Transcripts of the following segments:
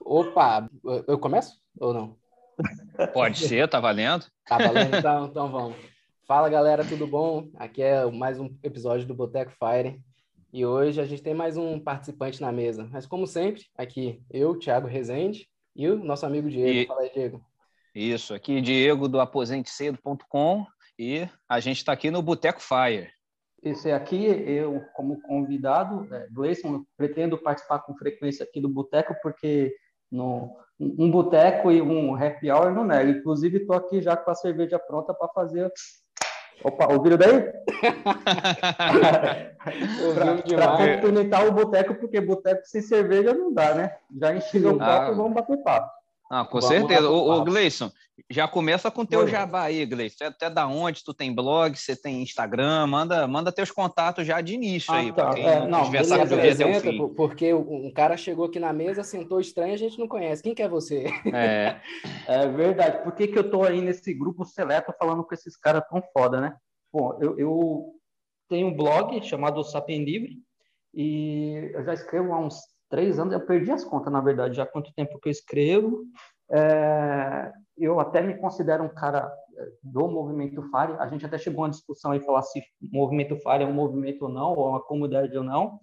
Opa, eu começo ou não? Pode ser, tá valendo? Tá valendo, então, então vamos. Fala galera, tudo bom? Aqui é mais um episódio do Boteco Fire e hoje a gente tem mais um participante na mesa. Mas como sempre, aqui eu, Thiago Rezende e o nosso amigo Diego. E... Fala aí, Diego. Isso, aqui Diego do aposentecedo.com e a gente está aqui no Boteco Fire. Esse aqui, eu, como convidado, é, Gleison, pretendo participar com frequência aqui do Boteco, porque no, um boteco e um happy hour não nega. Inclusive, estou aqui já com a cerveja pronta para fazer. Opa, ouviram daí? para complementar o boteco, porque boteco sem cerveja não dá, né? Já encheu o copo ah. e vamos bater papo. Ah, com Vamos certeza. Ô, ô, Gleison, já começa com teu jabá aí, Gleison. Até da onde tu tem blog, você tem Instagram, manda, manda teus contatos já de início ah, aí, tá. quem é, não, tiver sabe até o fim. Porque um cara chegou aqui na mesa, sentou estranho, a gente não conhece. Quem que é você? É, é verdade. Por que, que eu tô aí nesse grupo seleto falando com esses caras tão foda, né? Bom, eu, eu tenho um blog chamado Sapien Livre e eu já escrevo há uns três anos, eu perdi as contas, na verdade, já quanto tempo que eu escrevo. É, eu até me considero um cara é, do movimento FARE. A gente até chegou a uma discussão aí falar se movimento FARE é um movimento ou não, ou uma comunidade ou não.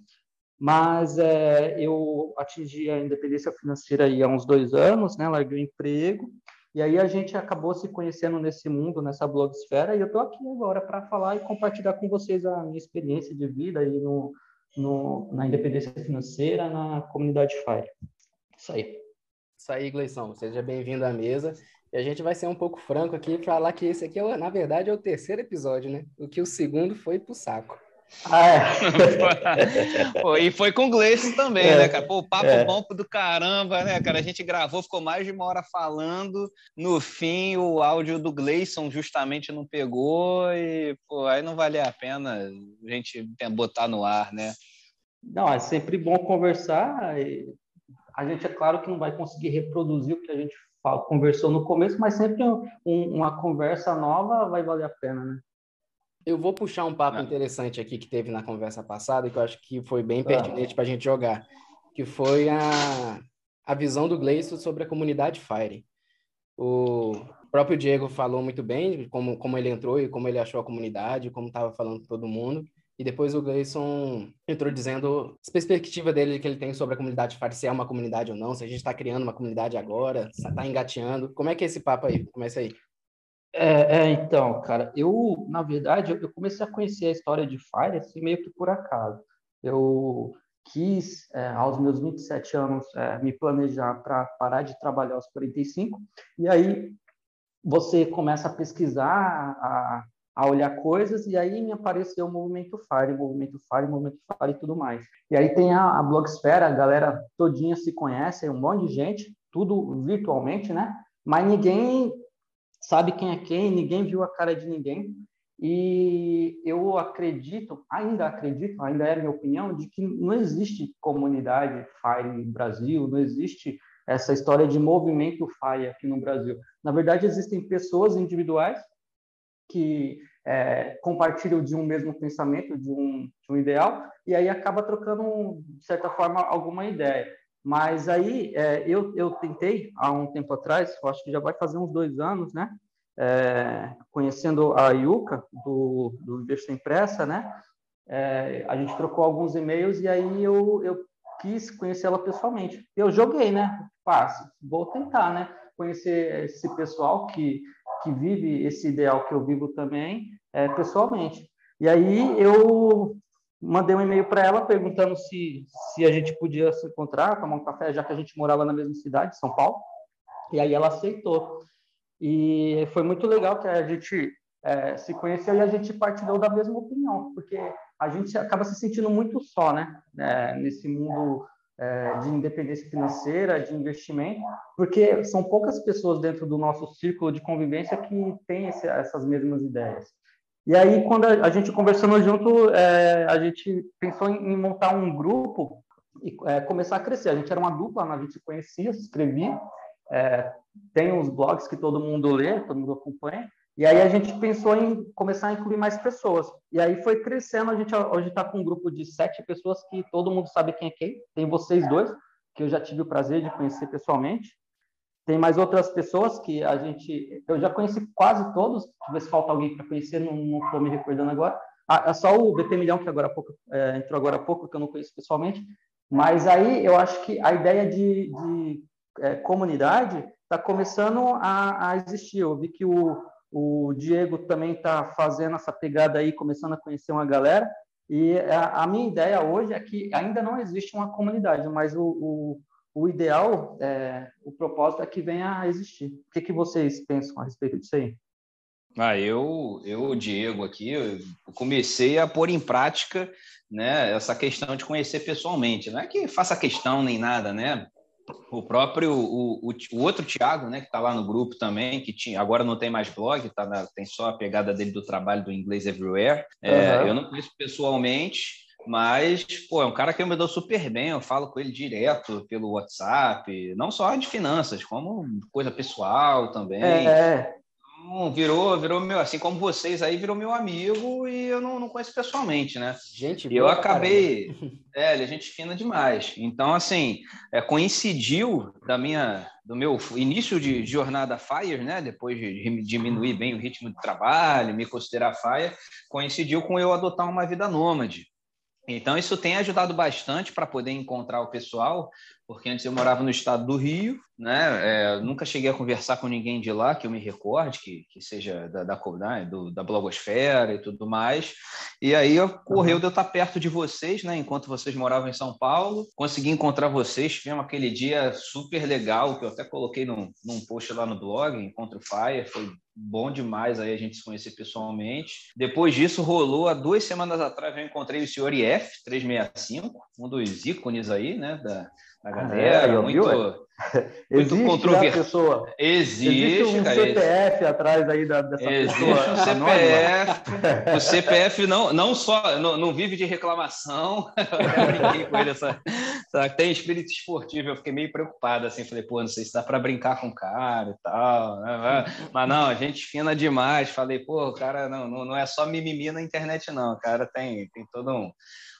Mas é, eu atingi a independência financeira aí há uns dois anos, né? Larguei o emprego. E aí a gente acabou se conhecendo nesse mundo, nessa blogosfera, e eu estou aqui agora para falar e compartilhar com vocês a minha experiência de vida aí no, no, na independência financeira, na comunidade FIRE. Isso aí. Isso aí, Gleison. Seja bem-vindo à mesa. E a gente vai ser um pouco franco aqui e falar que esse aqui, é, na verdade, é o terceiro episódio, né? O que o segundo foi pro saco. Ah, é. Pô, e foi com o Gleice também, é, né, cara? Pô, papo é. bom do caramba, né, cara? A gente gravou, ficou mais de uma hora falando. No fim, o áudio do Gleison justamente não pegou e, pô, aí não valia a pena a gente botar no ar, né? Não, é sempre bom conversar. A gente, é claro que não vai conseguir reproduzir o que a gente conversou no começo, mas sempre um, uma conversa nova vai valer a pena, né? Eu vou puxar um papo ah. interessante aqui que teve na conversa passada, que eu acho que foi bem pertinente ah. para a gente jogar, que foi a, a visão do Gleison sobre a comunidade Fire. O próprio Diego falou muito bem como, como ele entrou e como ele achou a comunidade, como estava falando com todo mundo. E depois o Gleison entrou dizendo a perspectiva dele que ele tem sobre a comunidade Fire, se é uma comunidade ou não, se a gente está criando uma comunidade agora, está engateando. Como é que é esse papo aí? Começa aí. É, é, então, cara, eu, na verdade, eu comecei a conhecer a história de Fire assim, meio que por acaso. Eu quis, é, aos meus 27 anos, é, me planejar para parar de trabalhar aos 45, e aí você começa a pesquisar, a, a olhar coisas, e aí me apareceu o movimento Fire, movimento Fire, movimento Fire e tudo mais. E aí tem a, a blogosfera, a galera todinha se conhece, um monte de gente, tudo virtualmente, né? Mas ninguém sabe quem é quem, ninguém viu a cara de ninguém. E eu acredito, ainda acredito, ainda é minha opinião, de que não existe comunidade FIRE Brasil, não existe essa história de movimento FIRE aqui no Brasil. Na verdade, existem pessoas individuais que é, compartilham de um mesmo pensamento, de um, de um ideal, e aí acaba trocando, de certa forma, alguma ideia. Mas aí é, eu, eu tentei, há um tempo atrás, acho que já vai fazer uns dois anos, né? É, conhecendo a Yuka, do, do Viver Sem Pressa, né? É, a gente trocou alguns e-mails e aí eu, eu quis conhecê-la pessoalmente. Eu joguei, né? Passa, vou tentar, né? Conhecer esse pessoal que, que vive esse ideal que eu vivo também, é, pessoalmente. E aí eu mandei um e-mail para ela perguntando se, se a gente podia se encontrar, tomar um café, já que a gente morava na mesma cidade, São Paulo. E aí ela aceitou. E foi muito legal que a gente é, se conheceu e a gente partilhou da mesma opinião, porque a gente acaba se sentindo muito só, né? É, nesse mundo é, de independência financeira, de investimento, porque são poucas pessoas dentro do nosso círculo de convivência que têm esse, essas mesmas ideias. E aí, quando a, gente conversando junto, é, a gente pensou em, montar um grupo e é, começar a crescer. A gente era uma dupla, a gente conhecia, se escrevia, é, tem os blogs que todo mundo lê, todo mundo acompanha, e aí a gente pensou em começar a incluir mais pessoas. E aí foi crescendo, a gente hoje está com um grupo de sete pessoas que todo mundo sabe quem é quem, tem vocês dois, que eu já tive o prazer de conhecer pessoalmente. Tem mais outras pessoas que a gente. Eu já conheci quase todos. Talvez falta alguém para conhecer, não estou me recordando agora. Ah, é só o BP Milhão, que agora pouco, é, entrou agora há pouco, que eu não conheço pessoalmente. Mas aí eu acho que a ideia de, de é, comunidade está começando a, a, existir. Eu vi que o, o Diego também está fazendo essa pegada aí, começando a conhecer uma galera. E a, a, minha ideia hoje é que ainda não existe uma comunidade, mas o, o, o ideal, é, o propósito é que venha a existir. O que, que vocês pensam a respeito disso aí? Ah, eu, eu, Diego, aqui, eu comecei a pôr em prática né, essa questão de conhecer pessoalmente. Não é que faça questão nem nada, né? o próprio o, o, o outro Thiago, né, que está lá no grupo também, que tinha agora não tem mais blog, tá na, tem só a pegada dele do trabalho do inglês everywhere. É, uhum. Eu não conheço pessoalmente, mas pô, é um cara que me dou super bem. Eu falo com ele direto pelo WhatsApp, não só de finanças, como coisa pessoal também. É. Então, virou, virou meu, assim como vocês aí, virou meu amigo e eu não, não conheço pessoalmente, né? Gente, e eu acabei, é, ele é gente fina demais. Então, assim, é, coincidiu da minha, do meu início de jornada Fire, né? Depois de diminuir bem o ritmo de trabalho, me considerar Fire, coincidiu com eu adotar uma vida nômade. Então, isso tem ajudado bastante para poder encontrar o pessoal, porque antes eu morava no estado do Rio, né? É, nunca cheguei a conversar com ninguém de lá que eu me recorde, que, que seja da, da, né? do, da blogosfera e tudo mais. E aí ocorreu uhum. de eu estar perto de vocês, né? Enquanto vocês moravam em São Paulo, consegui encontrar vocês. Tivemos aquele dia super legal que eu até coloquei num, num post lá no blog, Encontro Fire, foi bom demais aí a gente se conhecer pessoalmente. Depois disso, rolou há duas semanas atrás, eu encontrei o senhor IF 365, um dos ícones aí, né, da, da galera, é, muito, muito né, controvertido. Existe, existe um cara, CPF atrás aí da, dessa existe pessoa. Um CPF, o CPF não, não só não, não vive de reclamação. Eu com ele essa, essa, tem espírito esportivo. Eu fiquei meio preocupado assim, falei, pô, não sei se dá para brincar com o cara e tal. Né? Mas não, a gente fina demais. Falei, pô, o cara não, não, não é só mimimi na internet, não. O cara tem, tem todo um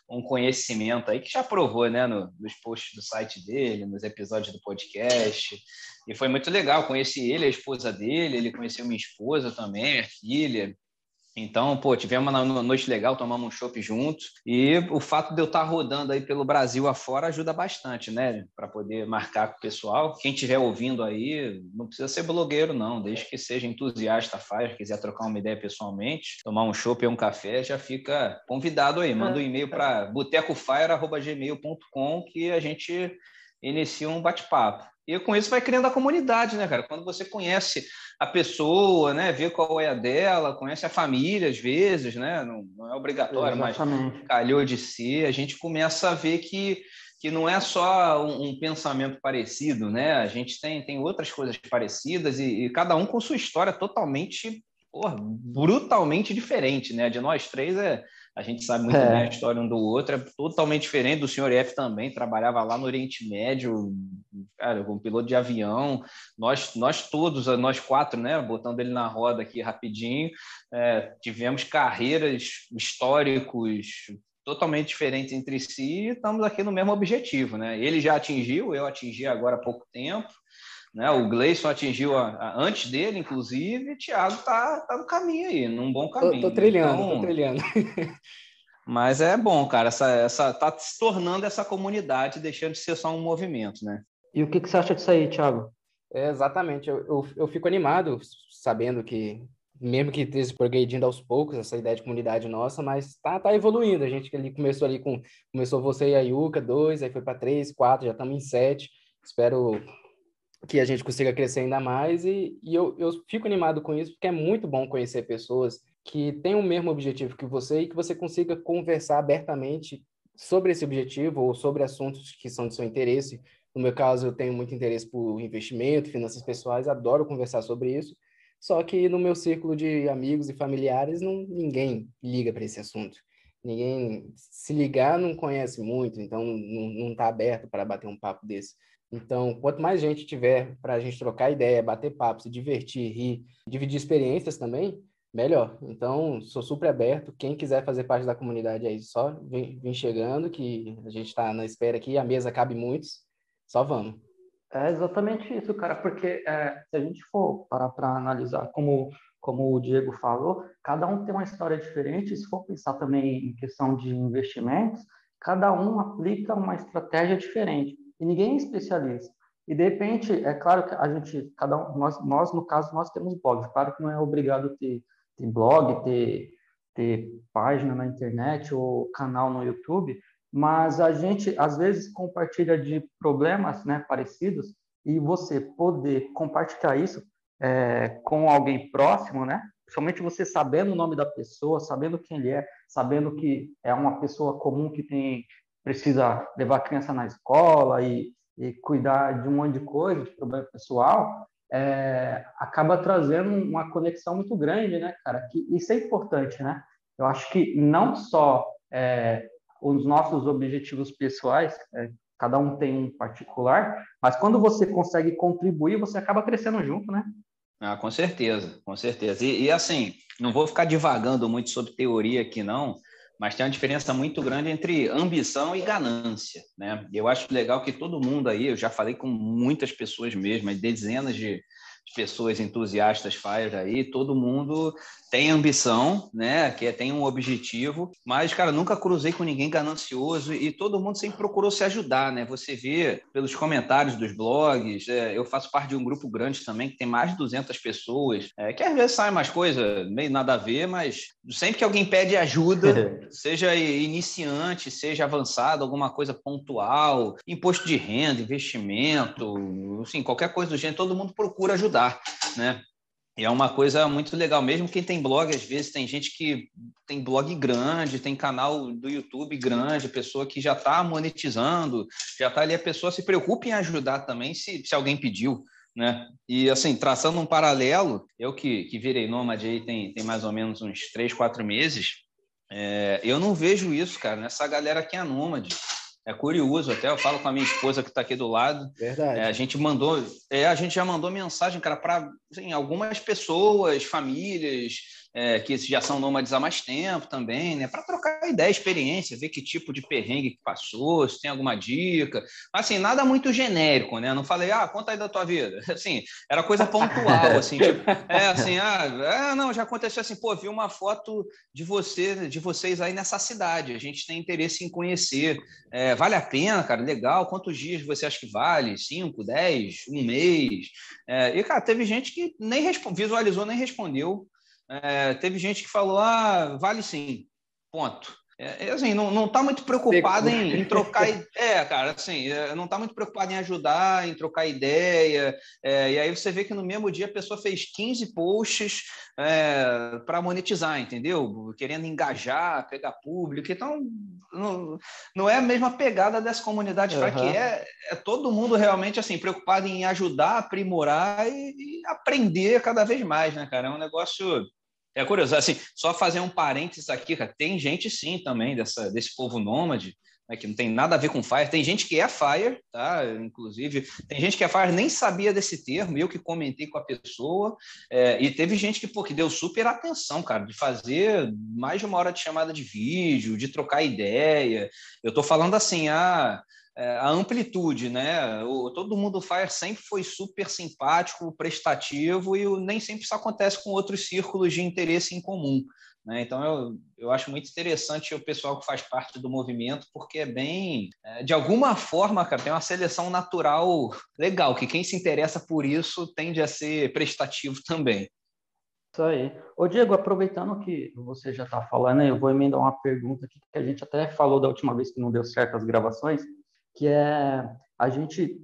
um conhecimento aí que já provou, né, no, nos posts do site dele, nos episódios do podcast. E foi muito legal. Conheci ele, a esposa dele, ele conheceu minha esposa também, minha filha. Então, pô, tivemos uma noite legal, tomamos um chopp juntos. E o fato de eu estar rodando aí pelo Brasil afora ajuda bastante, né? Para poder marcar com o pessoal. Quem estiver ouvindo aí, não precisa ser blogueiro, não. Desde que seja entusiasta, faz, quiser trocar uma ideia pessoalmente, tomar um chopp ou um café, já fica convidado aí. Manda um e-mail para botecofire.gmail.com que a gente inicia um bate-papo. E com isso vai criando a comunidade, né, cara? Quando você conhece a pessoa, né, vê qual é a dela, conhece a família às vezes, né? Não, não é obrigatório, Exatamente. mas calhou de ser, a gente começa a ver que que não é só um, um, pensamento parecido, né? A gente tem, tem outras coisas parecidas e, e cada um com sua história totalmente, porra, brutalmente diferente, né? De nós três é, a gente sabe muito é. bem a história um do outro, é totalmente diferente do senhor F também, trabalhava lá no Oriente Médio, cara, como piloto de avião, nós, nós todos, nós quatro, né, botando ele na roda aqui rapidinho, é, tivemos carreiras históricos totalmente diferentes entre si e estamos aqui no mesmo objetivo, né? Ele já atingiu, eu atingi agora há pouco tempo, né? O Gleison atingiu a, a, antes dele, inclusive, e o Thiago está tá no caminho aí, num bom caminho. Tô, tô trilhando, então, tô trilhando. mas é bom, cara, essa, essa tá se tornando essa comunidade, deixando de ser só um movimento, né? E o que, que você acha disso aí, Thiago? É, exatamente, eu, eu, eu, fico animado sabendo que, mesmo que esteja progredindo aos poucos, essa ideia de comunidade nossa, mas tá, tá evoluindo. A gente ali começou ali com, começou você e a Yuka, dois, aí foi para três, quatro, já estamos em sete. Espero que a gente consiga crescer ainda mais e, e eu, eu fico animado com isso porque é muito bom conhecer pessoas que têm o mesmo objetivo que você e que você consiga conversar abertamente sobre esse objetivo ou sobre assuntos que são de seu interesse. No meu caso, eu tenho muito interesse por investimento, finanças pessoais, adoro conversar sobre isso. Só que no meu círculo de amigos e familiares, não, ninguém liga para esse assunto. Ninguém, se ligar, não conhece muito, então não está aberto para bater um papo desse. Então, quanto mais gente tiver para a gente trocar ideia, bater papo, se divertir, rir, dividir experiências também, melhor. Então, sou super aberto. Quem quiser fazer parte da comunidade aí, só vem, vem chegando, que a gente está na espera aqui. A mesa cabe muitos. Só vamos. É exatamente isso, cara, porque é, se a gente for parar para analisar, como, como o Diego falou, cada um tem uma história diferente. Se for pensar também em questão de investimentos, cada um aplica uma estratégia diferente e ninguém é especialista. E de repente, é claro que a gente, cada um, nós, nós no caso, nós temos blogs. Claro que não é obrigado ter, ter blog, ter, ter página na internet ou canal no YouTube, mas a gente às vezes compartilha de problemas né, parecidos e você poder compartilhar isso é, com alguém próximo, né? Somente você sabendo o nome da pessoa, sabendo quem ele é, sabendo que é uma pessoa comum que tem precisa levar a criança na escola e, e cuidar de um monte de coisa, de problema pessoal, é, acaba trazendo uma conexão muito grande, né, cara? Que isso é importante, né? Eu acho que não só é, os nossos objetivos pessoais, é, cada um tem um particular, mas quando você consegue contribuir, você acaba crescendo junto, né? Ah, com certeza, com certeza. E, e, assim, não vou ficar divagando muito sobre teoria aqui, não, mas tem uma diferença muito grande entre ambição e ganância, né? Eu acho legal que todo mundo aí, eu já falei com muitas pessoas mesmo, dezenas de, pessoas entusiastas faz aí, todo mundo tem ambição, né? Que é, tem um objetivo, mas, cara, nunca cruzei com ninguém ganancioso e todo mundo sempre procurou se ajudar, né? Você vê pelos comentários dos blogs, é, eu faço parte de um grupo grande também que tem mais de 200 pessoas, é, que às vezes sai umas coisas meio nada a ver, mas sempre que alguém pede ajuda, seja iniciante, seja avançado, alguma coisa pontual, imposto de renda, investimento, assim, qualquer coisa do gênero, todo mundo procura ajudar, né? E é uma coisa muito legal, mesmo quem tem blog, às vezes tem gente que tem blog grande, tem canal do YouTube grande, pessoa que já está monetizando, já está ali, a pessoa se preocupa em ajudar também se, se alguém pediu, né? E assim, traçando um paralelo, eu que, que virei nômade aí tem, tem mais ou menos uns três, quatro meses, é, eu não vejo isso, cara, nessa galera que é nômade. É curioso, até eu falo com a minha esposa que está aqui do lado. Verdade. É, a gente mandou, é, a gente já mandou mensagem, cara, para assim, algumas pessoas, famílias, é, que já são nômades há mais tempo também, né? Para trocar ideia, experiência, ver que tipo de perrengue que passou, se tem alguma dica. Assim, nada muito genérico, né? Não falei, ah, conta aí da tua vida. Assim, era coisa pontual, assim, tipo, é assim, ah, é, não, já aconteceu assim, pô, vi uma foto de você, de vocês aí nessa cidade. A gente tem interesse em conhecer. É, vale a pena, cara? Legal. Quantos dias você acha que vale? Cinco, dez, um mês? É, e, cara, teve gente que nem visualizou, nem respondeu. É, teve gente que falou, ah, vale sim, ponto. É, é assim, não está muito preocupado em, em, trocar. É, cara, assim, é, não está muito preocupado em ajudar, em trocar ideia. É, e aí você vê que no mesmo dia a pessoa fez 15 posts é, para monetizar, entendeu? Querendo engajar, pegar público. Então, não, não é a mesma pegada dessa comunidade uhum. que é, é todo mundo realmente assim preocupado em ajudar, aprimorar e, e aprender cada vez mais, né, cara? É um negócio é curioso, assim, só fazer um parênteses aqui, cara, tem gente sim também dessa, desse povo nômade, né, que não tem nada a ver com Fire, tem gente que é Fire, tá? Inclusive, tem gente que é Fire, nem sabia desse termo, eu que comentei com a pessoa, é, e teve gente que, pô, que deu super atenção, cara, de fazer mais de uma hora de chamada de vídeo, de trocar ideia. Eu tô falando assim, ah, a amplitude, né? O, todo mundo Fire sempre foi super simpático, prestativo e nem sempre isso acontece com outros círculos de interesse em comum. Né? Então eu, eu acho muito interessante o pessoal que faz parte do movimento, porque é bem, é, de alguma forma, cara, tem uma seleção natural legal, que quem se interessa por isso tende a ser prestativo também. Isso aí. Ô, Diego, aproveitando que você já está falando, eu vou emendar uma pergunta aqui que a gente até falou da última vez que não deu certo as gravações que é a gente,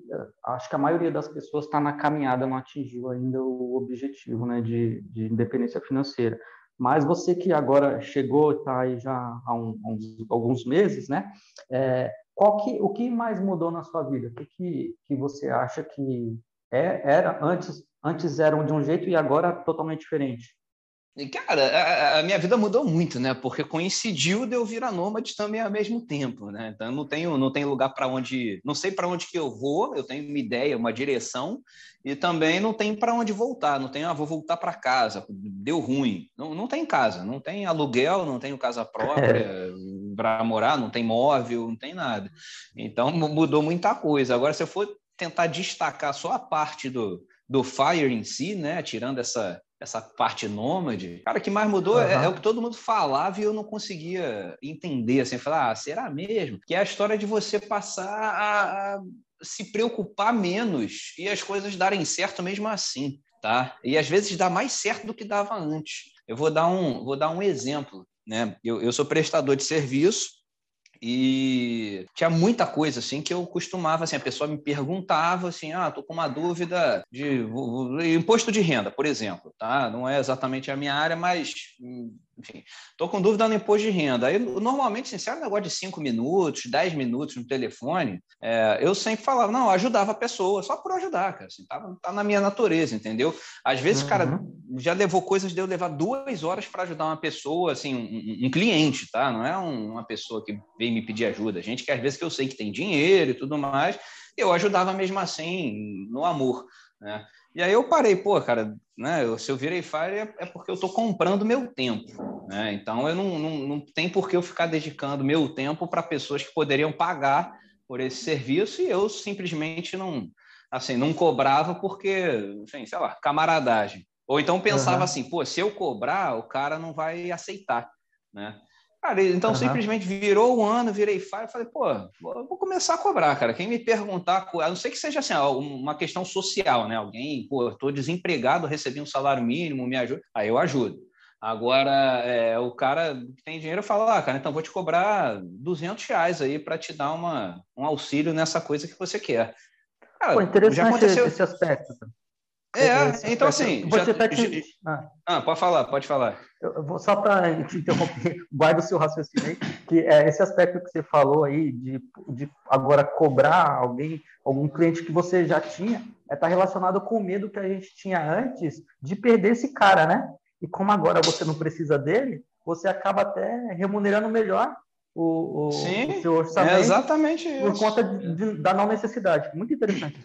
acho que a maioria das pessoas está na caminhada, não atingiu ainda o objetivo né, de, de independência financeira. Mas você que agora chegou, está aí já há um, uns, alguns meses, né? É, qual que, o que mais mudou na sua vida? O que, que, que você acha que é, era antes, antes eram de um jeito e agora totalmente diferente? Cara, a, a, minha vida mudou muito, né? Porque coincidiu de eu virar nômade também ao mesmo tempo, né? Então, eu não tenho, não tenho lugar para onde, não sei para onde que eu vou. Eu tenho uma ideia, uma direção, e também não tenho para onde voltar. Não tenho, ah, vou voltar para casa. Deu ruim. Não, não tem casa, não tem aluguel, não tenho casa própria. para morar, não tem móvel, não tem nada. Então mudou muita coisa. Agora, se eu for tentar destacar só a parte do, do Fire em si, né, tirando essa, essa parte nômade, cara, o que mais mudou uhum. é, é, o que todo mundo falava e eu não conseguia entender, assim, falar, ah, será mesmo? Que é a história de você passar a, a se preocupar menos e as coisas darem certo mesmo assim, tá? E às vezes dá mais certo do que dava antes. Eu vou dar um, vou dar um exemplo, né? Eu, eu sou prestador de serviço e tinha muita coisa assim que eu costumava assim, a pessoa me perguntava assim: "Ah, tô com uma dúvida de imposto de renda, por exemplo, tá? Não é exatamente a minha área, mas enfim, estou com dúvida no imposto de renda. Aí, normalmente, assim, se era um negócio de 5 minutos, 10 minutos no telefone, é, eu sempre falava, não, ajudava a pessoa, só por ajudar, cara. Assim, tá, tá na minha natureza, entendeu? Às vezes, uhum. cara, já levou coisas de eu levar duas horas para ajudar uma pessoa, assim, um, um, cliente, tá? Não é um, uma pessoa que veio me pedir ajuda. Gente que às vezes que eu sei que tem dinheiro e tudo mais, eu ajudava mesmo assim, no amor, né? E aí eu parei, pô, cara, né? Se eu virei Fire é, é porque eu estou comprando meu tempo, né? Então eu não, não, não tem por que eu ficar dedicando meu tempo para pessoas que poderiam pagar por esse serviço e eu simplesmente não, assim, não cobrava porque, enfim, sei lá, camaradagem. Ou então pensava uhum. assim, pô, se eu cobrar, o cara não vai aceitar, né? Cara, então uhum. simplesmente virou o ano, virei fire, falei, pô, vou começar a cobrar, cara. Quem me perguntar, a não ser que seja assim, uma questão social, né? Alguém, pô, estou desempregado, recebi um salário mínimo, me ajuda. Aí eu ajudo. Agora, é, o cara que tem dinheiro fala, ah, cara, então vou te cobrar 200 reais aí para te dar uma, um auxílio nessa coisa que você quer. Cara, Pô, interessante já aconteceu... esse aspecto. É, então assim. Você já, tá te... ah. ah. pode falar, pode falar. Eu vou só para te interromper, guarda o seu raciocínio aí, que é esse aspecto que você falou aí de, de agora cobrar alguém, algum cliente que você já tinha, está é, tá relacionado com o medo que a gente tinha antes de perder esse cara, né? E como agora você não precisa dele, você acaba até remunerando melhor o, o, Sim, o seu orçamento é exatamente por isso. conta de, de, da não necessidade. Muito interessante.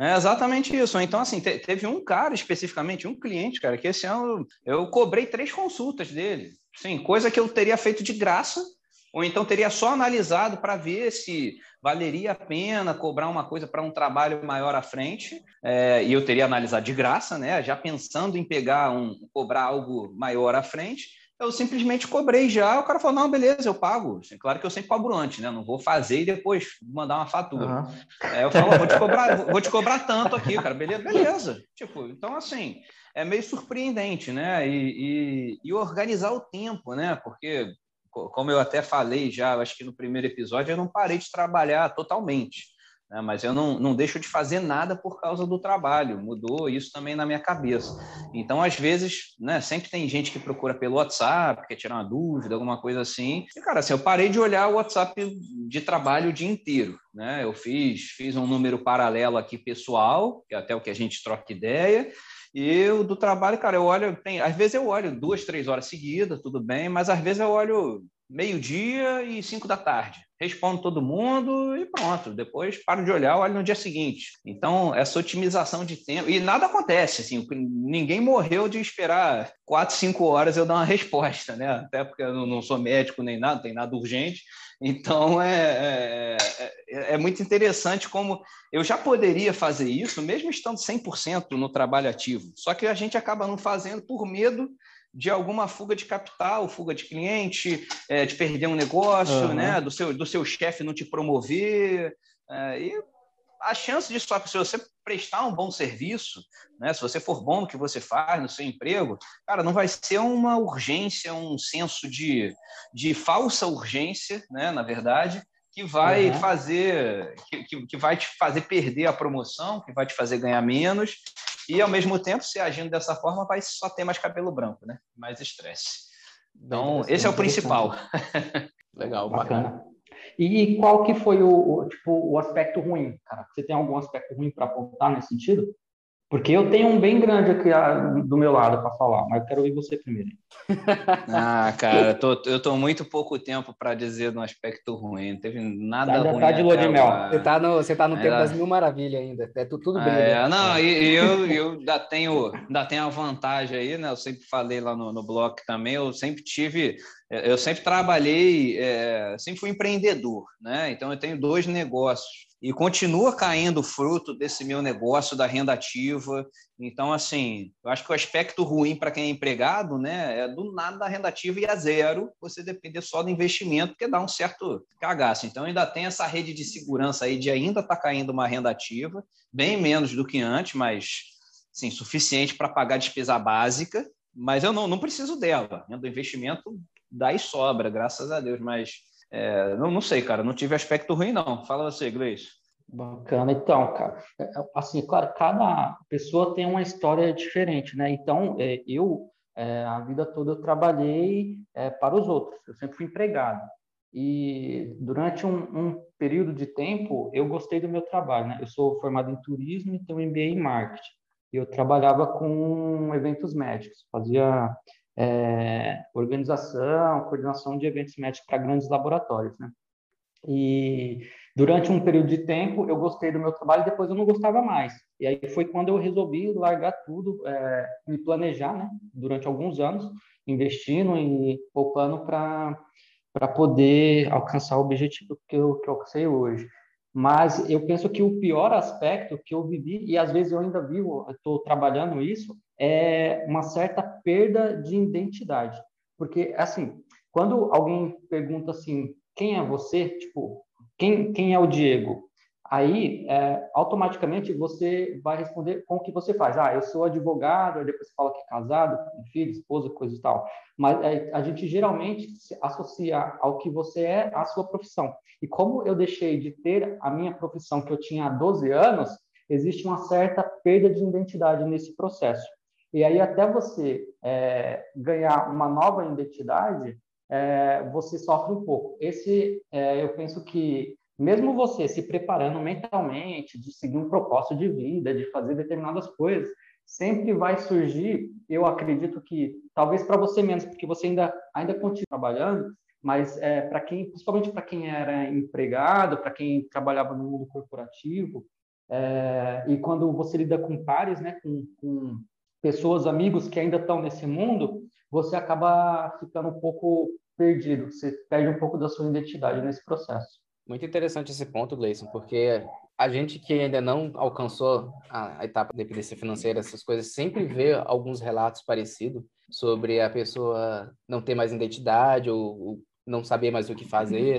É exatamente isso. Então, assim, te, teve um cara especificamente, um cliente, cara, que esse ano eu cobrei três consultas dele. Sim, coisa que eu teria feito de graça, ou então teria só analisado para ver se valeria a pena cobrar uma coisa para um trabalho maior à frente, é, e eu teria analisado de graça, né? Já pensando em pegar um, cobrar algo maior à frente eu simplesmente cobrei já. O cara falou: não, beleza, eu pago. Assim, claro que eu sempre cobro antes, né? Não vou fazer e depois mandar uma fatura. Uhum. É, eu falo: vou te, cobrar, vou te cobrar tanto aqui, cara. Beleza, beleza. Tipo, então, assim, é meio surpreendente, né? E, e, e organizar o tempo, né? Porque, como eu até falei já, acho que no primeiro episódio, eu não parei de trabalhar totalmente né? mas eu não, não deixo de fazer nada por causa do trabalho, mudou isso também na minha cabeça. Então, às vezes, né, sempre tem gente que procura pelo WhatsApp, quer tirar uma dúvida, alguma coisa assim. E, cara, assim, eu parei de olhar o WhatsApp de trabalho o dia inteiro. Né? Eu fiz, fiz um número paralelo aqui pessoal, que é até o que a gente troca ideia, e o do trabalho, cara, eu olho, tem, às vezes eu olho duas, três horas seguidas, tudo bem, mas às vezes eu olho meio-dia e cinco da tarde. Respondo todo mundo e pronto. Depois paro de olhar, olho no dia seguinte. Então, essa otimização de tempo. E nada acontece, assim, ninguém morreu de esperar quatro, cinco horas eu dar uma resposta, né? Até porque eu não sou médico nem nada, não tem nada urgente. Então, é, é, é, é muito interessante como eu já poderia fazer isso, mesmo estando 100% no trabalho ativo. Só que a gente acaba não fazendo por medo de alguma fuga de capital, fuga de cliente, é, de perder um negócio, uhum. né? do seu, do seu chefe não te promover. É, e a chance disso, se você prestar um bom serviço, né? se você for bom no que você faz, no seu emprego, cara, não vai ser uma urgência, um senso de, de falsa urgência, né? na verdade, que vai uhum. fazer que, que, que, vai te fazer perder a promoção, que vai te fazer ganhar menos, e ao mesmo tempo, se agindo dessa forma, vai só ter mais cabelo branco, né? Mais estresse. Então, esse é o principal. Legal, bacana. E qual que foi o, o, tipo, o aspecto ruim, cara? Você tem algum aspecto ruim para apontar nesse sentido? Porque eu tenho um bem grande aqui ah, do meu lado para falar, mas eu quero ouvir você primeiro. ah, cara, tô, eu tô muito pouco tempo para dizer no aspecto ruim, não teve nada ainda ruim. Tá de lua de mel. Você tá no, você tá no tempo das mil maravilhas ainda, é tudo, tudo bem. É, não, e, eu, eu ainda, tenho, ainda tenho a vantagem aí, né? Eu sempre falei lá no, no blog também, eu sempre tive eu sempre trabalhei, é, sempre fui empreendedor, né? Então eu tenho dois negócios e continua caindo fruto desse meu negócio da renda ativa. Então, assim, eu acho que o aspecto ruim para quem é empregado, né, é do nada da renda ativa e a zero, você depender só do investimento, porque dá um certo cagaço. Então, ainda tem essa rede de segurança aí de ainda estar tá caindo uma renda ativa, bem menos do que antes, mas sim, suficiente para pagar a despesa básica. Mas eu não, não preciso dela. Do investimento dá e sobra, graças a Deus. Mas é, não, não sei, cara, não tive aspecto ruim, não. Fala você, Gleice. Bacana. Então, cara, é, é, assim, claro, cada pessoa tem uma história diferente, né? Então, é, eu, é, a vida toda, eu trabalhei é, para os outros, eu sempre fui empregado. E durante um, um, período de tempo, eu gostei do meu trabalho, né? Eu sou formado em turismo e tenho MBA em marketing. Eu trabalhava com eventos médicos, fazia é, organização, coordenação de eventos médicos para grandes laboratórios, né? E durante um período de tempo eu gostei do meu trabalho, depois eu não gostava mais. E aí foi quando eu resolvi largar tudo, é, me planejar, né? Durante alguns anos, investindo e poupando para para poder alcançar o objetivo que eu, que eu alcancei hoje. Mas eu penso que o pior aspecto que eu vivi, e às vezes eu ainda vivo, estou trabalhando isso, é uma certa perda de identidade. Porque, assim, quando alguém pergunta assim, quem é você? Tipo, quem, quem é o Diego? Aí, é, automaticamente, você vai responder com o que você faz. Ah, eu sou advogado, aí depois você fala que é casado, com filho, esposa, coisa e tal. Mas é, a gente geralmente associa ao que você é a sua profissão. E como eu deixei de ter a minha profissão que eu tinha há 12 anos, existe uma certa perda de identidade nesse processo. E aí, até você é, ganhar uma nova identidade, é, você sofre um pouco. Esse, é, eu penso que mesmo você se preparando mentalmente de seguir um propósito de vida, de fazer determinadas coisas, sempre vai surgir, eu acredito que talvez para você menos, porque você ainda ainda continua trabalhando, mas é, para quem, principalmente para quem era empregado, para quem trabalhava no mundo corporativo, é, e quando você lida com pares, né, com, com pessoas, amigos que ainda estão nesse mundo, você acaba ficando um pouco perdido, você perde um pouco da sua identidade nesse processo. Muito interessante esse ponto, Gleison, porque a gente que ainda não alcançou a etapa de dependência financeira, essas coisas, sempre vê alguns relatos parecidos sobre a pessoa não ter mais identidade ou, ou não saber mais o que fazer,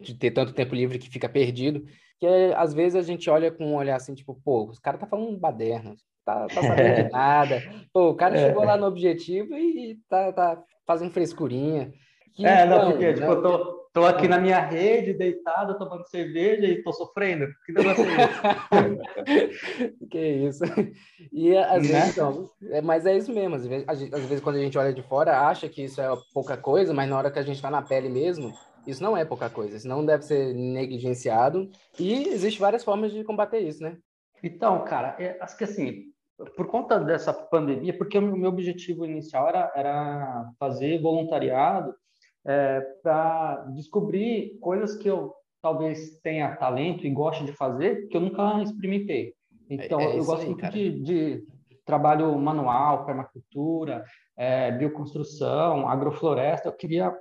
de ter tanto tempo livre que fica perdido, que às vezes a gente olha com um olhar assim, tipo, pô, os cara tá falando baderna, tá, tá sabendo de nada. Pô, o cara é. chegou lá no objetivo e tá, tá fazendo frescurinha. Que, é, não, porque, tipo, eu tô, Estou aqui na minha rede, deitado, tomando cerveja e estou sofrendo. Que negócio é isso? que isso. E às né? vezes, então, é, mas é isso mesmo. Às vezes, às vezes, quando a gente olha de fora, acha que isso é pouca coisa, mas na hora que a gente está na pele mesmo, isso não é pouca coisa. Isso não deve ser negligenciado. E existe várias formas de combater isso, né? Então, cara, é, acho que assim, por conta dessa pandemia, porque o meu objetivo inicial era, era fazer voluntariado é, para descobrir coisas que eu talvez tenha talento e goste de fazer, que eu nunca experimentei. Então, é, é eu gosto aí, muito de, de, trabalho manual, permacultura, é, bioconstrução, agrofloresta. Eu queria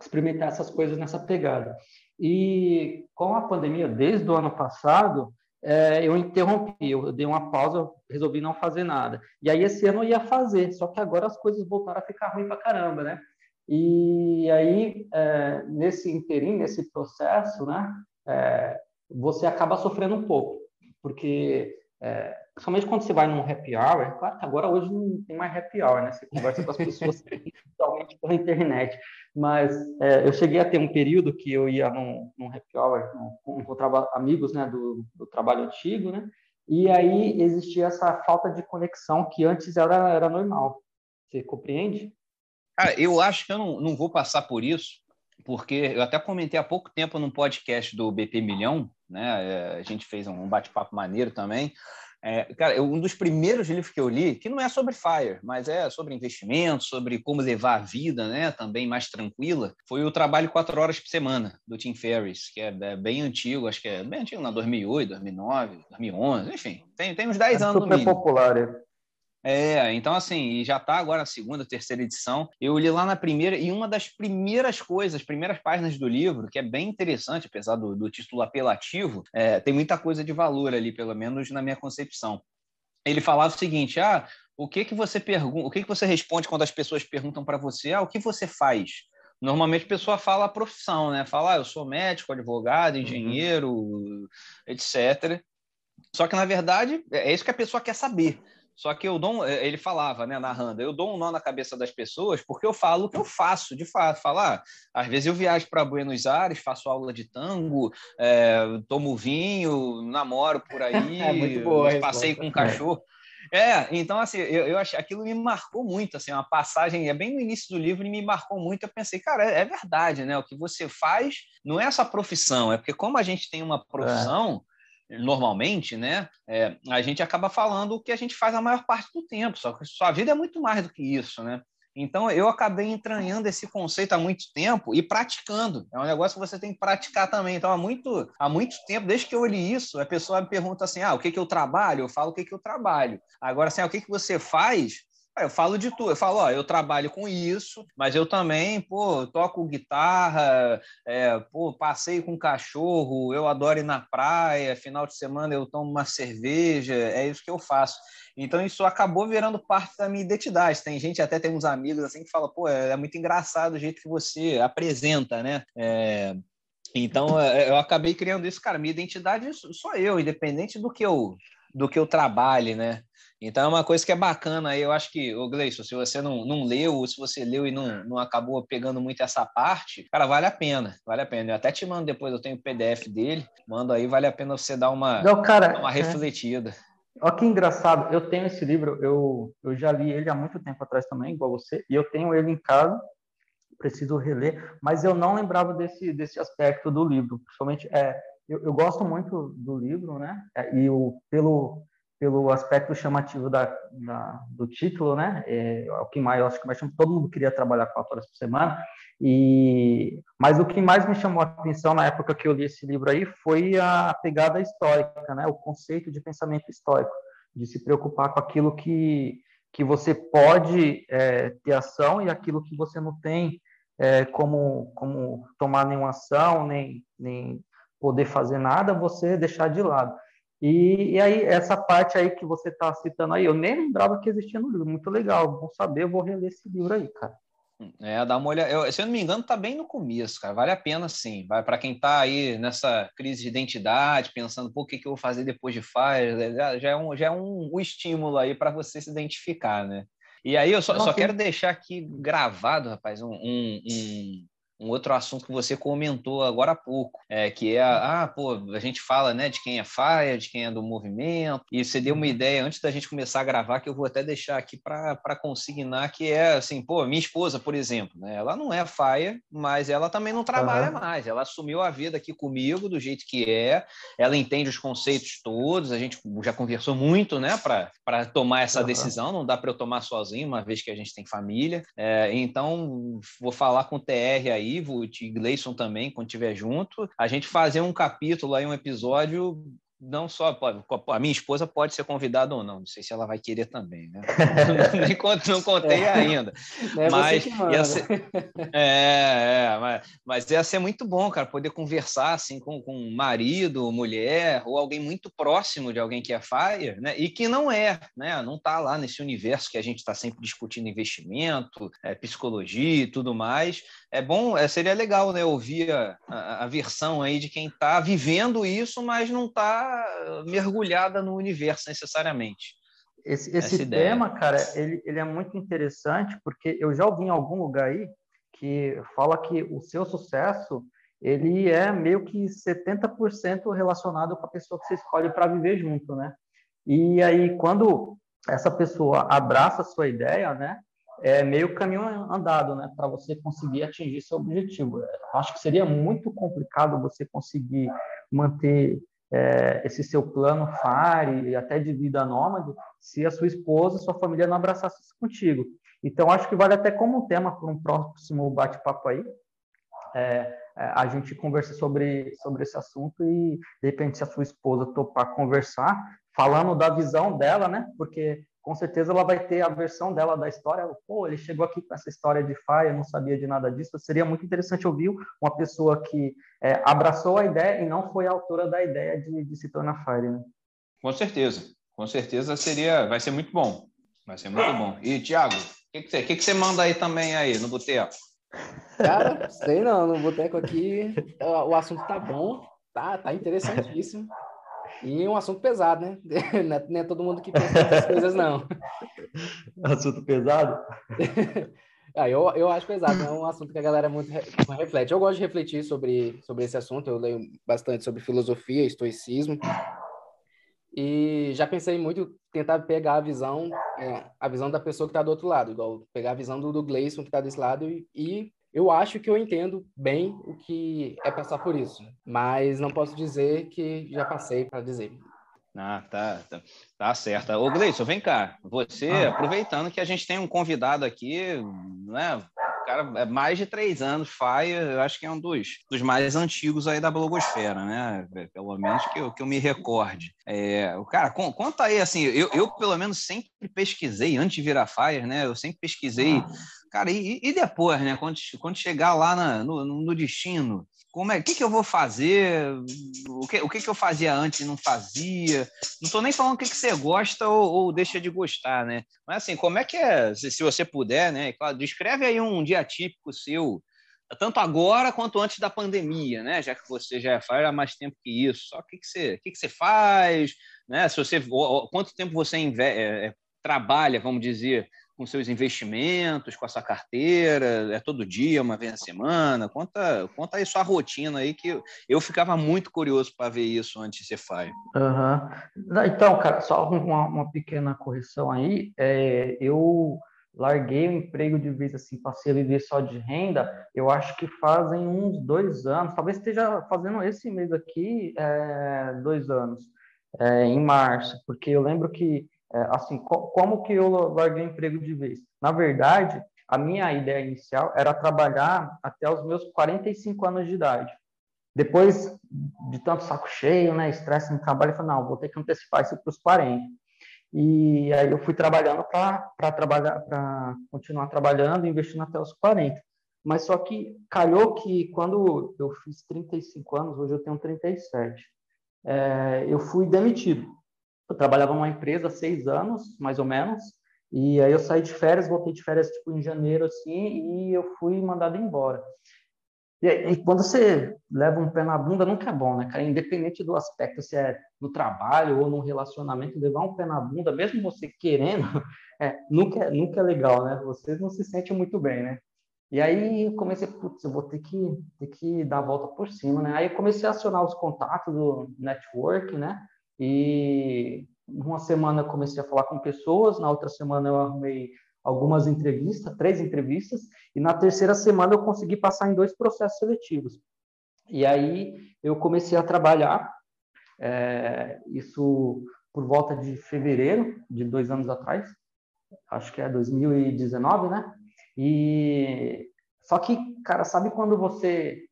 experimentar essas coisas nessa pegada. E com a pandemia, desde o ano passado, é, eu interrompi, eu dei uma pausa, resolvi não fazer nada. E aí esse ano eu ia fazer, só que agora as coisas voltaram a ficar ruim pra caramba, né? E aí, é, nesse interim, nesse processo, né, é, você acaba sofrendo um pouco, porque, é, principalmente quando você vai num happy hour, é claro que agora hoje não tem mais happy hour, né, você conversa com as pessoas principalmente pela internet, mas é, eu cheguei a ter um período que eu ia num, num happy hour, num, encontrava amigos, né, do, do trabalho antigo, né, e aí existia essa falta de conexão que antes era, era normal. Você compreende? Cara, eu acho que eu não, não vou passar por isso, porque eu até comentei há pouco tempo num podcast do BP Milhão, né? É, a gente fez um bate-papo maneiro também. É, cara, um dos primeiros livros que eu li, que não é sobre FIRE, mas é sobre investimento, sobre como levar a vida, né, também mais tranquila, foi o Trabalho Quatro Horas por Semana, do Tim Ferriss, que é, é bem antigo, acho que é bem antigo, na 2008, 2009, 2011, enfim, tem, tem uns 10 é anos super popular, é. É, então assim, e já está agora na segunda, terceira edição. Eu li lá na primeira, e uma das primeiras coisas, primeiras páginas do livro, que é bem interessante, apesar do, do título apelativo, é, tem muita coisa de valor ali, pelo menos na minha concepção. Ele falava o seguinte: ah, o que que você pergunta, o que que você responde quando as pessoas perguntam para você, ah, o que você faz? Normalmente a pessoa fala a profissão, né? Fala, ah, eu sou médico, advogado, uhum. engenheiro, uhum. etc. Só que, na verdade, é isso que a pessoa quer saber. Só que eu dou, eh, ele falava, né, narrando, eu dou um nó na cabeça das pessoas porque eu falo o que eu faço, de fato. Falar, ah, às vezes eu viajo para Buenos Aires, faço aula de tango, é, tomo vinho, namoro por aí, é muito boa, passeio com um cachorro. É, então assim, eu, eu achei aquilo me marcou muito, assim, uma passagem, é bem no início do livro e me marcou muito. Eu pensei, cara, é, é, verdade, né? O que você faz não é essa profissão, é porque como a gente tem uma profissão, é normalmente, né, é, a gente acaba falando o que a gente faz a maior parte do tempo, só que sua vida é muito mais do que isso, né? Então, eu acabei entranhando esse conceito há muito tempo e praticando. É um negócio que você tem que praticar também. Então, há muito, há muito tempo, desde que eu li isso, a pessoa me pergunta assim, ah, o que, que eu trabalho? Eu falo o que, que eu trabalho. Agora, assim, ah, o que, que você faz? Eu falo de tudo. Eu falo, ó, eu trabalho com isso, mas eu também, pô, toco guitarra, é, pô, passeio com cachorro, eu adoro ir na praia, final de semana eu tomo uma cerveja, é isso que eu faço. Então isso acabou virando parte da minha identidade. Tem gente, até tem uns amigos assim que fala, pô, é, é muito engraçado o jeito que você apresenta, né? É, então é, eu acabei criando isso, cara. Minha identidade sou eu, independente do que eu do que eu trabalhe, né? Então é uma coisa que é bacana aí. Eu acho que, o Gleison, se você não, não leu, ou se você leu e não, não acabou pegando muito essa parte, cara, vale a pena. Vale a pena. Eu até te mando depois, eu tenho o PDF dele, mando aí, vale a pena você dar uma, não, cara, uma é. refletida. É... Olha que engraçado, eu tenho esse livro, eu, eu já li ele há muito tempo atrás também, igual você, e eu tenho ele em casa, preciso reler, mas eu não lembrava desse, desse aspecto do livro, principalmente, é, eu, eu gosto muito do livro, né, é, e o, pelo, pelo aspecto chamativo da, da, do título, né? É, é, o que mais, eu acho que mais todo mundo queria trabalhar quatro horas por semana. E mas o que mais me chamou a atenção na época que eu li esse livro aí foi a pegada histórica, né? O conceito de pensamento histórico, de se preocupar com aquilo que que você pode é, ter ação e aquilo que você não tem é, como como tomar nenhuma ação nem nem poder fazer nada, você deixar de lado. E, e, aí, essa parte aí que você está citando aí, eu nem lembrava que existia no livro. Muito legal, bom saber, eu vou reler esse livro aí, cara. É, dá uma olhada. Eu, se eu não me engano, tá bem no começo, cara. Vale a pena, sim. Vai para quem está aí nessa crise de identidade, pensando, pô, o que, que eu vou fazer depois de Fire? Já, já é um, já é um, um estímulo aí para você se identificar, né? E aí eu só, só quero deixar aqui gravado, rapaz, um, um, um outro assunto que você comentou agora há pouco, é, que é, a, ah, pô, a gente fala, né, de quem é faia, de quem é do movimento, e você deu uma uhum. ideia antes da gente começar a gravar, que eu vou até deixar aqui para consignar, que é assim, pô, minha esposa, por exemplo, né, ela não é faia, mas ela também não trabalha uhum. mais, ela assumiu a vida aqui comigo do jeito que é, ela entende os conceitos todos, a gente já conversou muito, né, para tomar essa uhum. decisão, não dá para eu tomar sozinho, uma vez que a gente tem família, é, então vou falar com o TR aí, Ivo e Gleison também, quando estiver junto, a gente fazer um capítulo aí, um episódio não só a minha esposa pode ser convidada ou não, não sei se ela vai querer também, né? Nem não contei é. ainda. É mas ia ser, é, é, mas, mas ia ser muito bom, cara, poder conversar assim com, com marido, mulher ou alguém muito próximo de alguém que é fire, né? E que não é, né? Não está lá nesse universo que a gente está sempre discutindo investimento, é, psicologia e tudo mais. É bom, é, seria legal, né? Ouvir a, a, a versão aí de quem está vivendo isso, mas não está mergulhada no universo necessariamente. Esse, esse tema, cara, ele, ele é muito interessante porque eu já ouvi em algum lugar aí que fala que o seu sucesso ele é meio que 70% relacionado com a pessoa que você escolhe para viver junto, né? E aí quando essa pessoa abraça a sua ideia, né? É meio caminho andado, né? Para você conseguir atingir seu objetivo. Eu acho que seria muito complicado você conseguir manter é, esse seu plano FARE e até de vida nômade se a sua esposa, sua família não abraçasse contigo. Então, acho que vale até como tema para um próximo bate-papo aí, é, é, a gente conversa sobre, sobre esse assunto e, de repente, se a sua esposa topar conversar, falando da visão dela, né? Porque com certeza ela vai ter a versão dela da história. Pô, ele chegou aqui com essa história de Fire, eu não sabia de nada disso. Seria muito interessante ouvir uma pessoa que é, abraçou a ideia e não foi a autora da ideia de, de se tornar Fire, né? Com certeza, com certeza seria, vai ser muito bom, vai ser muito bom. E Tiago, o que, que, você, que, que você manda aí também aí no boteco? Cara, sei não, no boteco aqui o assunto tá bom, tá, tá interessantíssimo. E um assunto pesado, né? Não é todo mundo que pensa nessas coisas, não. Assunto pesado? ah, eu, eu acho pesado, é um assunto que a galera muito reflete. Eu gosto de refletir sobre, sobre esse assunto, eu leio bastante sobre filosofia, estoicismo. E já pensei muito tentar pegar a visão, é, a visão da pessoa que está do outro lado, igual pegar a visão do, do Gleison que está desse lado e, e eu acho que eu entendo bem o que é passar por isso, mas não posso dizer que já passei para dizer. Ah, tá, tá, tá certo. Ô, Gleison, vem cá. Você, ah. aproveitando que a gente tem um convidado aqui, né? cara é mais de três anos, Fire, eu acho que é um dos, dos mais antigos aí da blogosfera, né? Pelo menos que eu, que eu me recorde. É, o cara, conta aí, assim, eu, eu pelo menos sempre pesquisei, antes de virar Fire, né? Eu sempre pesquisei ah. Cara, e, e depois, né? Quando, quando chegar lá na, no, no destino, como é, o que, que eu vou fazer? O que, o que, que eu fazia antes e não fazia? Não estou nem falando o que, que você gosta ou, ou, deixa de gostar, né? Mas assim, como é que é, se, se você puder, né? Claro, descreve aí um dia típico seu, tanto agora quanto antes da pandemia, né? Já que você já faz há mais tempo que isso. Só o que, que, você, o que, que você faz, né? Se você, quanto tempo você é, é, trabalha, vamos dizer, com seus investimentos, com a sua carteira? É todo dia, uma vez na semana? Conta, conta aí sua rotina aí, que eu ficava muito curioso para ver isso antes de ser FAI. Uhum. Então, cara, só uma, uma pequena correção aí. É, eu larguei o emprego de vez assim, passei a viver só de renda, eu acho que fazem uns dois anos, talvez esteja fazendo esse mês aqui, é, dois anos, é, em março, porque eu lembro que assim, co como que eu larguei o emprego de vez? Na verdade, a minha ideia inicial era trabalhar até os meus 45 anos de idade. Depois de tanto saco cheio, né, estresse no trabalho, eu falei, não, vou ter que antecipar isso para os 40. E aí eu fui trabalhando para trabalhar, para continuar trabalhando, investindo até os 40. Mas só que calhou que quando eu fiz 35 anos, hoje eu tenho 37, é, eu fui demitido. Eu trabalhava numa empresa há seis anos, mais ou menos, e aí eu saí de férias, voltei de férias tipo em janeiro assim, e eu fui mandado embora. E, e quando você leva um pé na bunda, nunca é bom, né, cara? Independente do aspecto, se é no trabalho ou no relacionamento, levar um pé na bunda, mesmo você querendo, é, nunca, nunca é legal, né? Você não se sente muito bem, né? E aí comecei, putz, eu vou ter que, ter que dar a volta por cima, né? Aí comecei a acionar os contatos do network, né? E uma semana comecei a falar com pessoas, na outra semana eu arrumei algumas entrevistas, três entrevistas, e na terceira semana eu consegui passar em dois processos seletivos. E aí eu comecei a trabalhar, é, isso por volta de fevereiro de dois anos atrás, acho que é 2019, né? E só que, cara, sabe quando você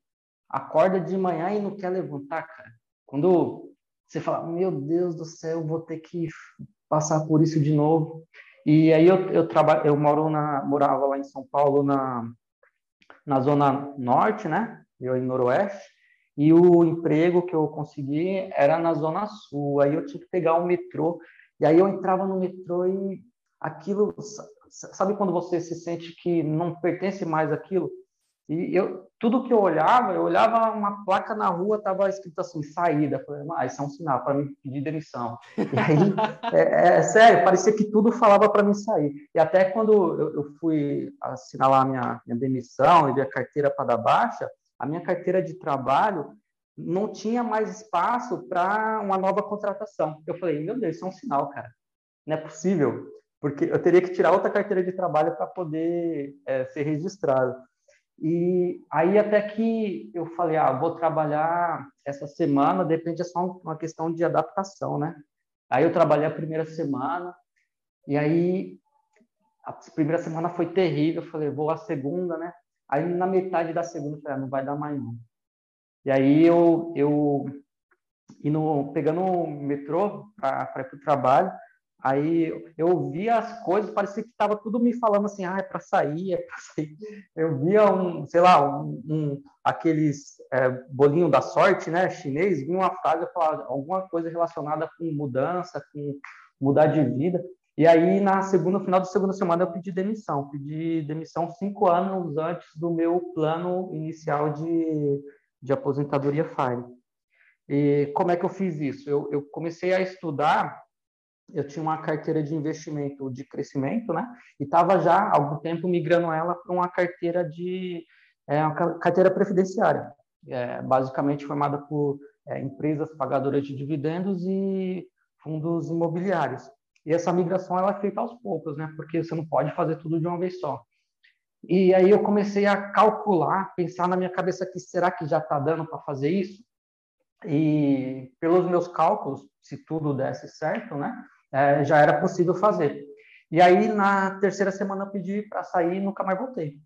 acorda de manhã e não quer levantar, cara? Quando você fala, meu Deus do céu, vou ter que passar por isso de novo. E aí eu, eu trabalho, eu moro na, morava lá em São Paulo na, na zona norte, né? Eu em noroeste. E o emprego que eu consegui era na zona sul. Aí eu tinha que pegar o metrô. E aí eu entrava no metrô e aquilo, sabe quando você se sente que não pertence mais àquilo? E eu, tudo que eu olhava, eu olhava uma placa na rua, estava escrito assim, saída. Eu falei, ah, isso é um sinal para me pedir demissão. E aí, é, é, sério, parecia que tudo falava para mim sair. E até quando eu, eu fui assinalar a minha, minha demissão e a carteira para dar baixa, a minha carteira de trabalho não tinha mais espaço para uma nova contratação. Eu falei, meu Deus, isso é um sinal, cara. Não é possível, porque eu teria que tirar outra carteira de trabalho para poder é, ser registrado. E aí até que eu falei, ah, vou trabalhar essa semana, de repente é só uma questão de adaptação, né? Aí eu trabalhei a primeira semana, e aí a primeira semana foi terrível, eu falei, vou a segunda, né? Aí na metade da segunda, eu falei, ah, não vai dar mais não. E aí eu, eu indo, pegando o metrô para ir para o trabalho, aí eu via as coisas, parecia que estava tudo me falando assim, ah, é para sair, é para sair. Eu via um, sei lá, um, um aqueles é, bolinho da sorte, né, chinês, vinha uma frase, falava alguma coisa relacionada com mudança, com mudar de vida. E aí, na segunda, final da segunda semana, eu pedi demissão. Pedi demissão cinco anos antes do meu plano inicial de, de aposentadoria FIRE. E como é que eu fiz isso? Eu, eu comecei a estudar, eu tinha uma carteira de investimento de crescimento, né? E estava já há algum tempo migrando ela para uma carteira de é, uma carteira previdenciária, é, basicamente formada por é, empresas pagadoras de dividendos e fundos imobiliários. E essa migração ela é feita aos poucos, né? Porque você não pode fazer tudo de uma vez só. E aí eu comecei a calcular, pensar na minha cabeça que será que já está dando para fazer isso? E pelos meus cálculos, se tudo desse certo, né, é, já era possível fazer. E aí na terceira semana eu pedi para sair e nunca mais voltei.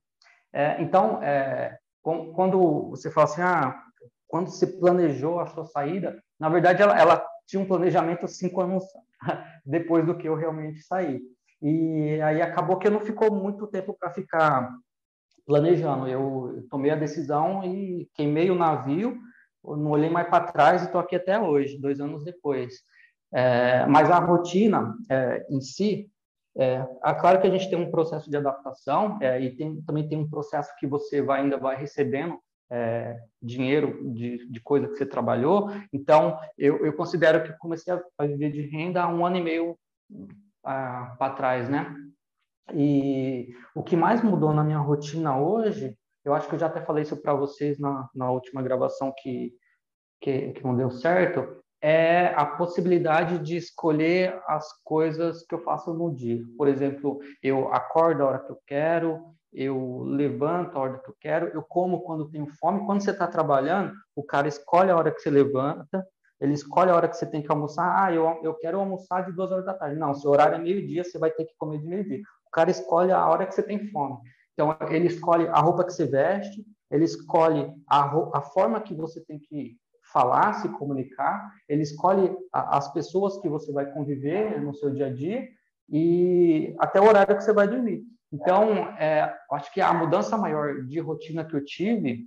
É, então, é, quando você fala assim, ah, quando se planejou a sua saída, na verdade ela, ela tinha um planejamento cinco anos depois do que eu realmente saí. E aí acabou que não ficou muito tempo para ficar planejando. Eu tomei a decisão e queimei o navio, não olhei mais para trás e estou aqui até hoje, dois anos depois. É, mas a rotina é, em si, é, é, claro que a gente tem um processo de adaptação é, e tem, também tem um processo que você vai, ainda vai recebendo é, dinheiro de, de, coisa que você trabalhou. Então, eu, eu considero que comecei a, a, viver de renda há um ano e meio para trás, né? E o que mais mudou na minha rotina hoje, eu acho que eu já até falei isso para vocês na, na última gravação que, que, que não deu certo, é a possibilidade de escolher as coisas que eu faço no dia. Por exemplo, eu acordo a hora que eu quero, eu levanto a hora que eu quero, eu como quando tenho fome. Quando você está trabalhando, o cara escolhe a hora que você levanta, ele escolhe a hora que você tem que almoçar. Ah, eu, eu quero almoçar de duas horas da tarde. Não, seu horário é meio-dia, você vai ter que comer de meio-dia. O cara escolhe a hora que você tem fome. Então, ele escolhe a roupa que você veste, ele escolhe a, a forma que você tem que falar, se comunicar, ele escolhe a, as pessoas que você vai conviver no seu dia a dia e até o horário que você vai dormir. Então, é, acho que a mudança maior de rotina que eu tive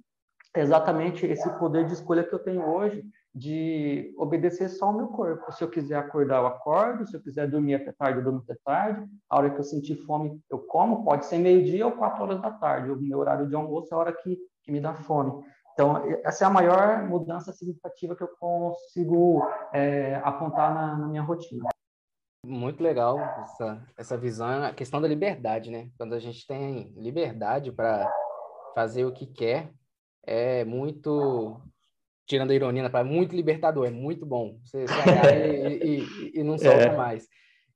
é exatamente esse poder de escolha que eu tenho hoje de obedecer só ao meu corpo. Se eu quiser acordar, eu acordo. Se eu quiser dormir até tarde, eu durmo até tarde. A hora que eu sentir fome, eu como. Pode ser meio-dia ou quatro horas da tarde. O meu horário de almoço é a hora que, que me dá fome. Então, essa é a maior mudança significativa que eu consigo é, apontar na, na minha rotina. Muito legal essa, essa visão, a questão da liberdade, né? Quando a gente tem liberdade para fazer o que quer, é muito, tirando a ironia, é muito libertador, é muito bom. Você, você e, e, e, não solta é. mais.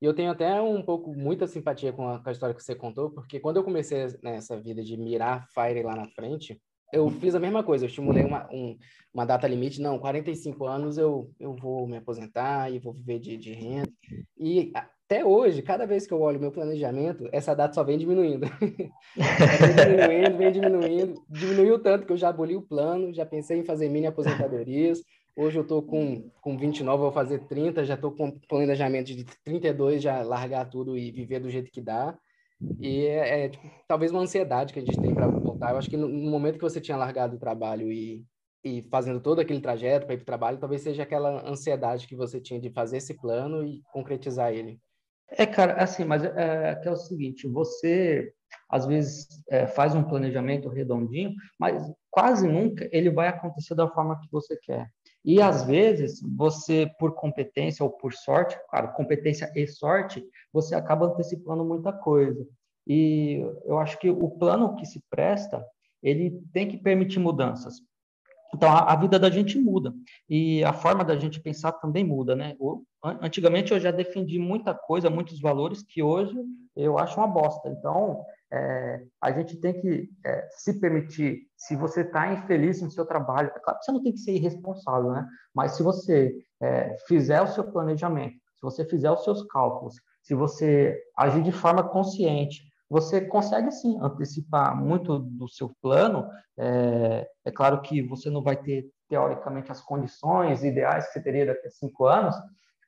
E eu tenho até um pouco, muita simpatia com a, com a história que você contou, porque quando eu comecei nessa vida de mirar Fire lá na frente, eu fiz a mesma coisa, eu estimulei uma, um, uma data limite, não, 45 anos eu, eu vou me aposentar e vou viver de, de renda. E até hoje, cada vez que eu olho meu planejamento, essa data só vem diminuindo. vem diminuindo, vem diminuindo. Diminuiu tanto que eu já aboli o plano, já pensei em fazer mini aposentadorias. Hoje eu estou com, com 29, vou fazer 30, já estou com planejamento de 32, já largar tudo e viver do jeito que dá. E é, é tipo, talvez uma ansiedade que a gente tem para voltar. Eu acho que no, no, momento que você tinha largado o trabalho e, e fazendo todo aquele trajeto para ir para o trabalho, talvez seja aquela ansiedade que você tinha de fazer esse plano e concretizar ele. É, cara, assim, mas é, é o seguinte, você às vezes é, faz um planejamento redondinho, mas quase nunca ele vai acontecer da forma que você quer. E às vezes você, por competência ou por sorte, claro, competência e sorte, você acaba antecipando muita coisa. E eu acho que o plano que se presta, ele tem que permitir mudanças. Então, a, a, vida da gente muda e a forma da gente pensar também muda, né? Antigamente eu já defendi muita coisa, muitos valores que hoje eu acho uma bosta. Então, é, a gente tem que é, se permitir, se você está infeliz no seu trabalho, é claro que você não tem que ser irresponsável, né? Mas se você é, fizer o seu planejamento, se você fizer os seus cálculos, se você agir de forma consciente, você consegue sim antecipar muito do seu plano. É, é, claro que você não vai ter, teoricamente, as condições ideais que você teria daqui a cinco anos,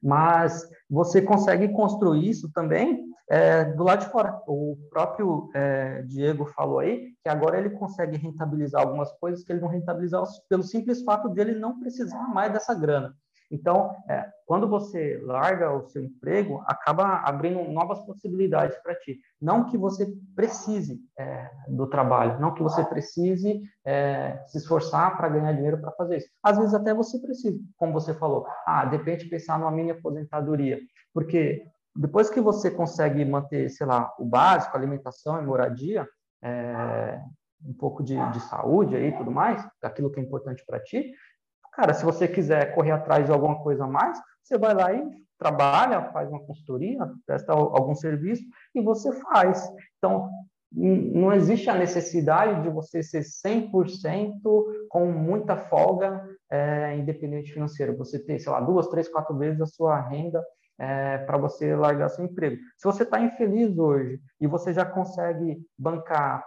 mas você consegue construir isso também é, do lado de fora. O próprio é, Diego falou aí que agora ele consegue rentabilizar algumas coisas que ele não rentabilizava pelo simples fato de ele não precisar mais dessa grana. Então, é, quando você larga o seu emprego, acaba abrindo novas possibilidades para ti. Não que você precise é, do trabalho, não que você precise é, se esforçar para ganhar dinheiro para fazer isso. Às vezes até você precisa, como você falou. Ah, de pensar numa mini aposentadoria, porque depois que você consegue manter, sei lá, o básico, alimentação e moradia, é, um pouco de, de saúde aí, tudo mais, aquilo que é importante para ti, Cara, se você quiser correr atrás de alguma coisa a mais, você vai lá e trabalha, faz uma consultoria, presta algum serviço e você faz. Então, não existe a necessidade de você ser 100% com muita folga é, independente financeiro. Você ter, sei lá, duas, três, quatro vezes a sua renda é, para você largar seu emprego. Se você está infeliz hoje e você já consegue bancar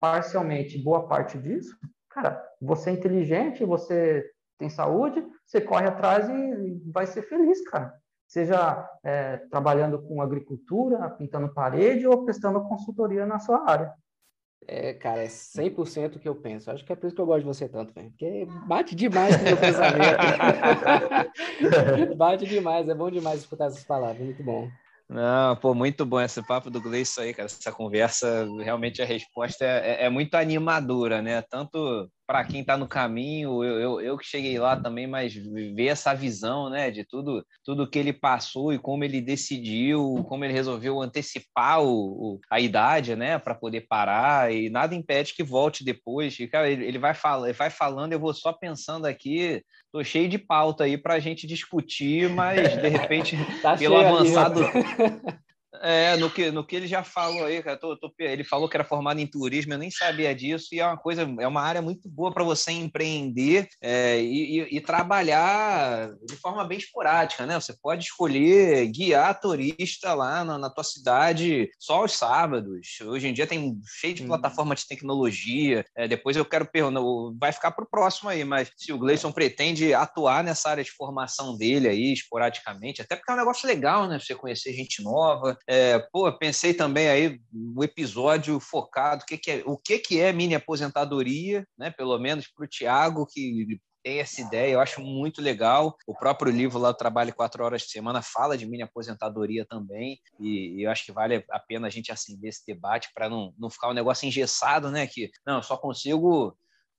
parcialmente boa parte disso, cara, você é inteligente, você tem saúde, você corre atrás e vai ser feliz, cara. Seja é, trabalhando com agricultura, pintando parede ou prestando consultoria na sua área. É, cara, é 100% o que eu penso. Acho que é por isso que eu gosto de você tanto, velho. Porque bate demais com o meu pensamento. bate demais, é bom demais escutar essas palavras, muito bom. Não, pô, muito bom esse papo do Gleison aí, cara. Essa conversa, realmente a resposta é, é, é muito animadora, né? Tanto para quem está no caminho, eu, eu, eu, que cheguei lá também, mas ver essa visão, né, de tudo, tudo que ele passou e como ele decidiu, como ele resolveu antecipar o, o a idade, né, para poder parar e nada impede que volte depois. E, cara, ele, ele vai falando, ele vai falando, eu vou só pensando aqui, tô cheio de pauta aí para a gente discutir, mas de repente tá pelo avançado É, no que, no que ele já falou aí, cara, tô, tô, ele falou que era formado em turismo, eu nem sabia disso, e é uma coisa, é uma área muito boa para você empreender é, e, e, e, trabalhar de forma bem esporádica, né? Você pode escolher guiar turista lá na, na tua cidade só aos sábados. Hoje em dia tem cheio de hum. plataforma de tecnologia. É, depois eu quero perguntar, vai ficar para o próximo aí, mas se o Gleison pretende atuar nessa área de formação dele aí, esporadicamente, até porque é um negócio legal, né? Você conhecer gente nova. É, pô, pensei também aí o episódio focado o que, que é o que, que é mini aposentadoria, né? Pelo menos para o Tiago que tem essa ideia, eu acho muito legal. O próprio livro lá, o Trabalho Quatro Horas de Semana, fala de mini aposentadoria também, e, e eu acho que vale a pena a gente acender esse debate para não, não ficar um negócio engessado, né? Que não, eu só consigo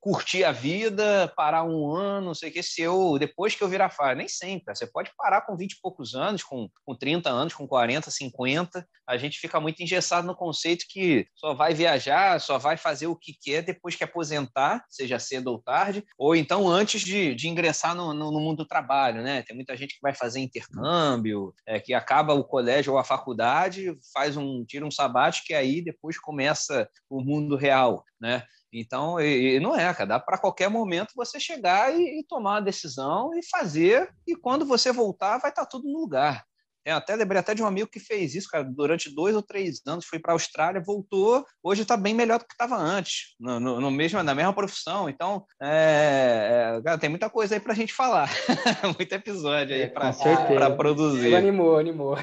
curtir a vida, parar um ano, não sei o que, se eu, depois que eu virar fire, nem sempre, você pode parar com 20 e poucos anos, com, com 30 anos, com 40, 50, a gente fica muito engessado no conceito que só vai viajar, só vai fazer o que quer depois que aposentar, seja cedo ou tarde, ou então antes de, de ingressar no, no, no mundo do trabalho, né? Tem muita gente que vai fazer intercâmbio, é, que acaba o colégio ou a faculdade, faz um, tira um sabático e aí depois começa o mundo real, né? Então, e, e não é, cara, dá para qualquer momento você chegar e, e, tomar a decisão e fazer, e quando você voltar, vai estar tá tudo no lugar. É, até lembrei até de um amigo que fez isso, cara, durante dois ou três anos, foi para a Austrália, voltou, hoje está bem melhor do que estava antes, no, no, no, mesmo, na mesma profissão. Então, é, é, cara, tem muita coisa aí para a gente falar, muito episódio aí para produzir. Animou, animou.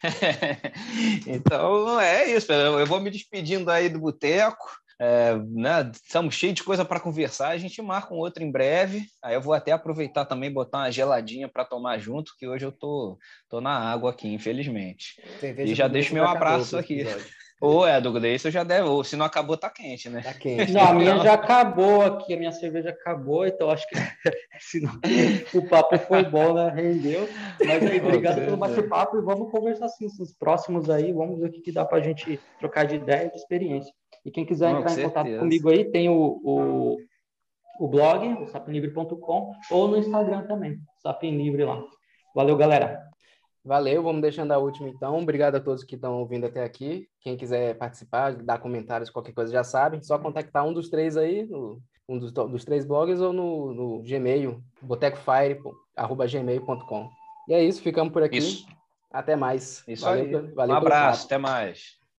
então é isso, eu vou me despedindo aí do boteco. É, né, estamos cheios de coisa para conversar, a gente marca um outro em breve. Aí eu vou até aproveitar também botar uma geladinha para tomar junto, que hoje eu tô, tô na água aqui, infelizmente. e já deixo meu abraço aqui. Ou é, do Gleison já deve, ou se não acabou, tá quente, né? Tá quente. Não, a minha já acabou aqui, a minha cerveja acabou, então acho que o papo foi bom, né? Rendeu. Mas aí, obrigado pelo bate-papo e vamos conversar assim, os próximos aí, vamos ver o que, que dá para a gente trocar de ideia e de experiência. E quem quiser entrar em contato comigo aí, tem o, o, o blog, o sapinlivre.com, ou no Instagram também, sapinlivre lá. Valeu, galera. Valeu, vamos deixando a última então. Obrigado a todos que estão ouvindo até aqui. Quem quiser participar, dar comentários, qualquer coisa já sabe. Só contactar um dos três aí, no, um dos, dos três blogs ou no, no Gmail, botecofire.gmail.com. E é isso, ficamos por aqui. Isso. Até mais. Isso valeu, aí. Valeu um abraço, até mais.